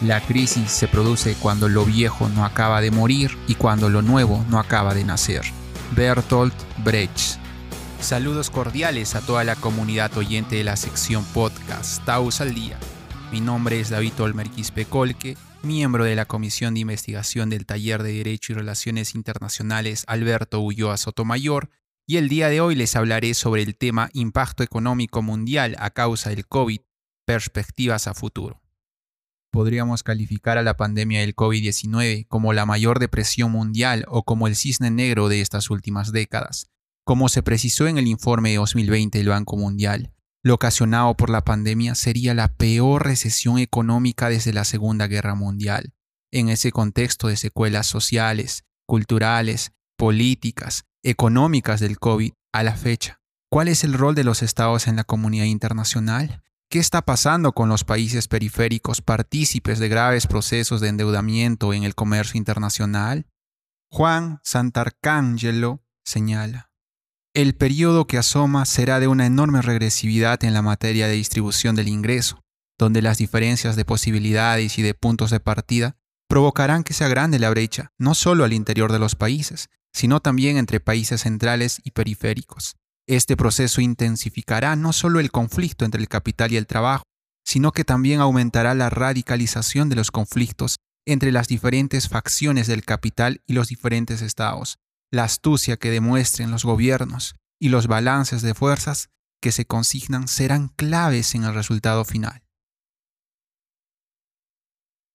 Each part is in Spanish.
La crisis se produce cuando lo viejo no acaba de morir y cuando lo nuevo no acaba de nacer. Bertolt Brecht. Saludos cordiales a toda la comunidad oyente de la sección podcast Taus al Día. Mi nombre es David Olmer Quispe-Colque, miembro de la Comisión de Investigación del Taller de Derecho y Relaciones Internacionales Alberto Ulloa Sotomayor, y el día de hoy les hablaré sobre el tema Impacto económico mundial a causa del COVID, perspectivas a futuro podríamos calificar a la pandemia del COVID-19 como la mayor depresión mundial o como el cisne negro de estas últimas décadas, como se precisó en el informe de 2020 del Banco Mundial. Lo ocasionado por la pandemia sería la peor recesión económica desde la Segunda Guerra Mundial. En ese contexto de secuelas sociales, culturales, políticas, económicas del COVID a la fecha, ¿cuál es el rol de los estados en la comunidad internacional? ¿Qué está pasando con los países periféricos partícipes de graves procesos de endeudamiento en el comercio internacional? Juan Santarcángelo señala. El periodo que asoma será de una enorme regresividad en la materia de distribución del ingreso, donde las diferencias de posibilidades y de puntos de partida provocarán que se agrande la brecha, no solo al interior de los países, sino también entre países centrales y periféricos. Este proceso intensificará no solo el conflicto entre el capital y el trabajo, sino que también aumentará la radicalización de los conflictos entre las diferentes facciones del capital y los diferentes estados, la astucia que demuestren los gobiernos y los balances de fuerzas que se consignan serán claves en el resultado final.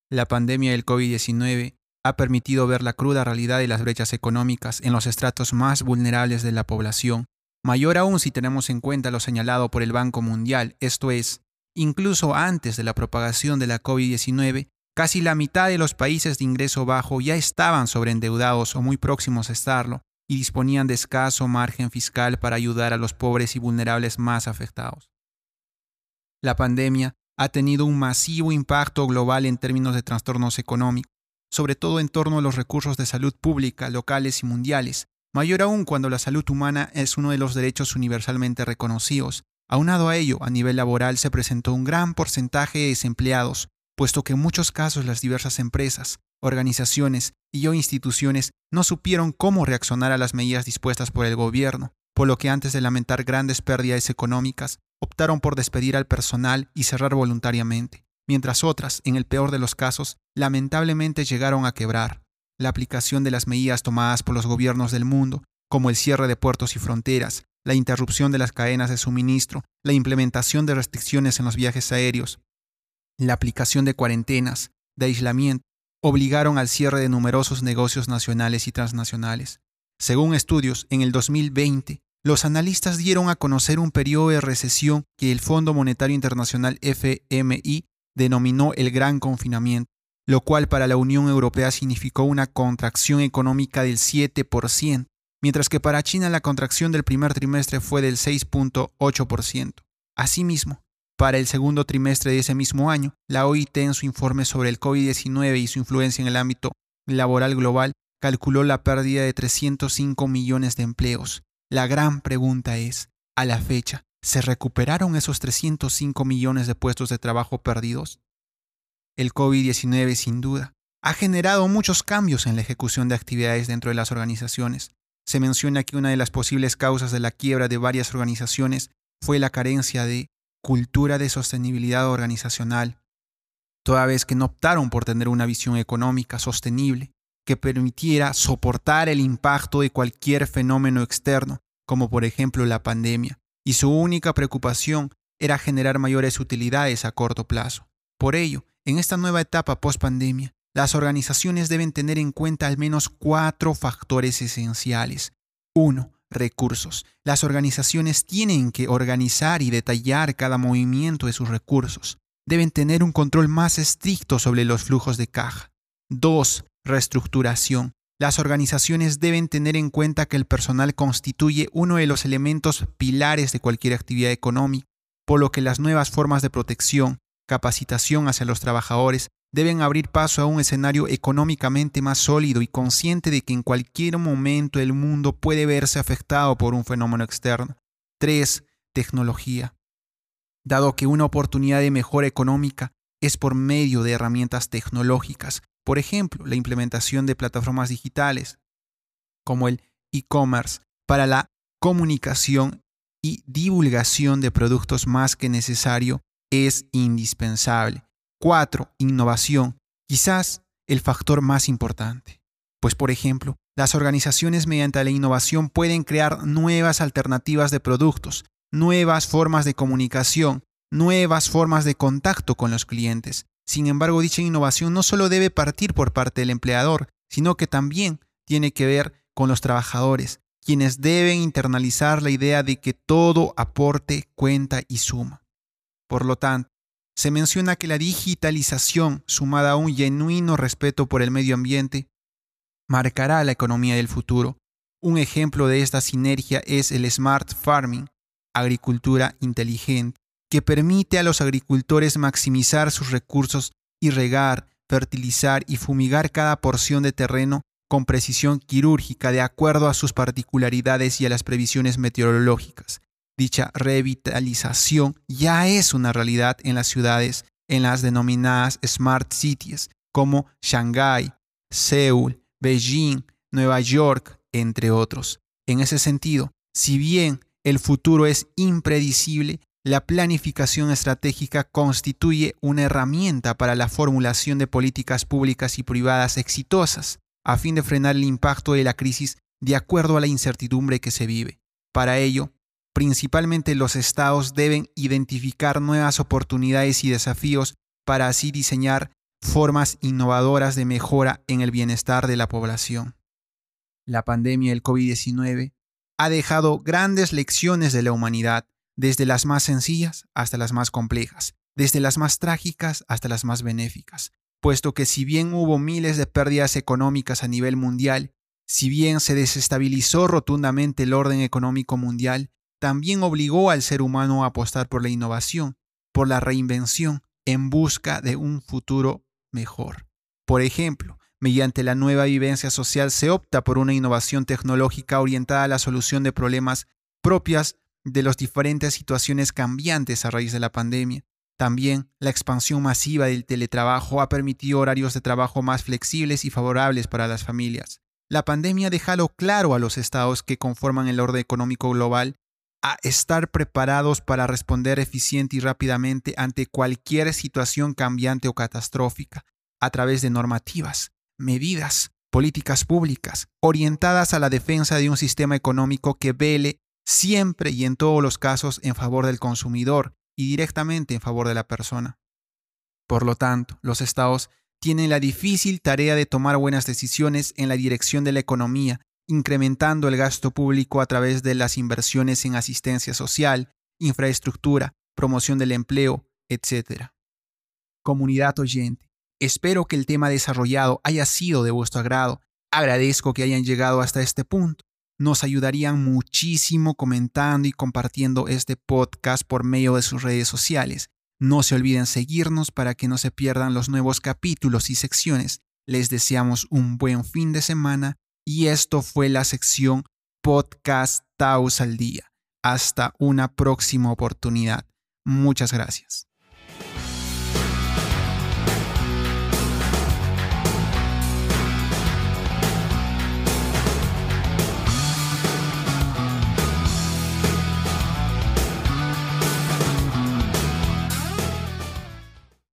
La pandemia del COVID-19 ha permitido ver la cruda realidad de las brechas económicas en los estratos más vulnerables de la población Mayor aún si tenemos en cuenta lo señalado por el Banco Mundial, esto es, incluso antes de la propagación de la COVID-19, casi la mitad de los países de ingreso bajo ya estaban sobreendeudados o muy próximos a estarlo y disponían de escaso margen fiscal para ayudar a los pobres y vulnerables más afectados. La pandemia ha tenido un masivo impacto global en términos de trastornos económicos, sobre todo en torno a los recursos de salud pública locales y mundiales, mayor aún cuando la salud humana es uno de los derechos universalmente reconocidos. Aunado a ello, a nivel laboral se presentó un gran porcentaje de desempleados, puesto que en muchos casos las diversas empresas, organizaciones y o instituciones no supieron cómo reaccionar a las medidas dispuestas por el gobierno, por lo que antes de lamentar grandes pérdidas económicas, optaron por despedir al personal y cerrar voluntariamente, mientras otras, en el peor de los casos, lamentablemente llegaron a quebrar la aplicación de las medidas tomadas por los gobiernos del mundo, como el cierre de puertos y fronteras, la interrupción de las cadenas de suministro, la implementación de restricciones en los viajes aéreos, la aplicación de cuarentenas, de aislamiento, obligaron al cierre de numerosos negocios nacionales y transnacionales. Según estudios, en el 2020, los analistas dieron a conocer un periodo de recesión que el Fondo Monetario Internacional FMI denominó el Gran Confinamiento, lo cual para la Unión Europea significó una contracción económica del 7%, mientras que para China la contracción del primer trimestre fue del 6.8%. Asimismo, para el segundo trimestre de ese mismo año, la OIT en su informe sobre el COVID-19 y su influencia en el ámbito laboral global calculó la pérdida de 305 millones de empleos. La gran pregunta es, a la fecha, ¿se recuperaron esos 305 millones de puestos de trabajo perdidos? El COVID-19 sin duda ha generado muchos cambios en la ejecución de actividades dentro de las organizaciones. Se menciona que una de las posibles causas de la quiebra de varias organizaciones fue la carencia de cultura de sostenibilidad organizacional, toda vez que no optaron por tener una visión económica sostenible que permitiera soportar el impacto de cualquier fenómeno externo, como por ejemplo la pandemia, y su única preocupación era generar mayores utilidades a corto plazo. Por ello, en esta nueva etapa post-pandemia, las organizaciones deben tener en cuenta al menos cuatro factores esenciales. 1. Recursos. Las organizaciones tienen que organizar y detallar cada movimiento de sus recursos. Deben tener un control más estricto sobre los flujos de caja. 2. Reestructuración. Las organizaciones deben tener en cuenta que el personal constituye uno de los elementos pilares de cualquier actividad económica, por lo que las nuevas formas de protección, capacitación hacia los trabajadores deben abrir paso a un escenario económicamente más sólido y consciente de que en cualquier momento el mundo puede verse afectado por un fenómeno externo. 3. Tecnología. Dado que una oportunidad de mejora económica es por medio de herramientas tecnológicas, por ejemplo, la implementación de plataformas digitales como el e-commerce para la comunicación y divulgación de productos más que necesario es indispensable. 4. Innovación. Quizás el factor más importante. Pues por ejemplo, las organizaciones mediante la innovación pueden crear nuevas alternativas de productos, nuevas formas de comunicación, nuevas formas de contacto con los clientes. Sin embargo, dicha innovación no solo debe partir por parte del empleador, sino que también tiene que ver con los trabajadores, quienes deben internalizar la idea de que todo aporte cuenta y suma. Por lo tanto, se menciona que la digitalización, sumada a un genuino respeto por el medio ambiente, marcará la economía del futuro. Un ejemplo de esta sinergia es el smart farming, agricultura inteligente, que permite a los agricultores maximizar sus recursos y regar, fertilizar y fumigar cada porción de terreno con precisión quirúrgica de acuerdo a sus particularidades y a las previsiones meteorológicas. Dicha revitalización ya es una realidad en las ciudades, en las denominadas Smart Cities, como Shanghái, Seúl, Beijing, Nueva York, entre otros. En ese sentido, si bien el futuro es impredecible, la planificación estratégica constituye una herramienta para la formulación de políticas públicas y privadas exitosas, a fin de frenar el impacto de la crisis de acuerdo a la incertidumbre que se vive. Para ello, principalmente los estados deben identificar nuevas oportunidades y desafíos para así diseñar formas innovadoras de mejora en el bienestar de la población. La pandemia del COVID-19 ha dejado grandes lecciones de la humanidad, desde las más sencillas hasta las más complejas, desde las más trágicas hasta las más benéficas, puesto que si bien hubo miles de pérdidas económicas a nivel mundial, si bien se desestabilizó rotundamente el orden económico mundial, también obligó al ser humano a apostar por la innovación, por la reinvención, en busca de un futuro mejor. Por ejemplo, mediante la nueva vivencia social se opta por una innovación tecnológica orientada a la solución de problemas propias de las diferentes situaciones cambiantes a raíz de la pandemia. También la expansión masiva del teletrabajo ha permitido horarios de trabajo más flexibles y favorables para las familias. La pandemia deja claro a los estados que conforman el orden económico global a estar preparados para responder eficiente y rápidamente ante cualquier situación cambiante o catastrófica a través de normativas, medidas, políticas públicas orientadas a la defensa de un sistema económico que vele siempre y en todos los casos en favor del consumidor y directamente en favor de la persona. Por lo tanto, los estados tienen la difícil tarea de tomar buenas decisiones en la dirección de la economía, incrementando el gasto público a través de las inversiones en asistencia social, infraestructura, promoción del empleo, etc. Comunidad oyente, espero que el tema desarrollado haya sido de vuestro agrado. Agradezco que hayan llegado hasta este punto nos ayudarían muchísimo comentando y compartiendo este podcast por medio de sus redes sociales. No se olviden seguirnos para que no se pierdan los nuevos capítulos y secciones. Les deseamos un buen fin de semana y esto fue la sección Podcast Taos al Día. Hasta una próxima oportunidad. Muchas gracias.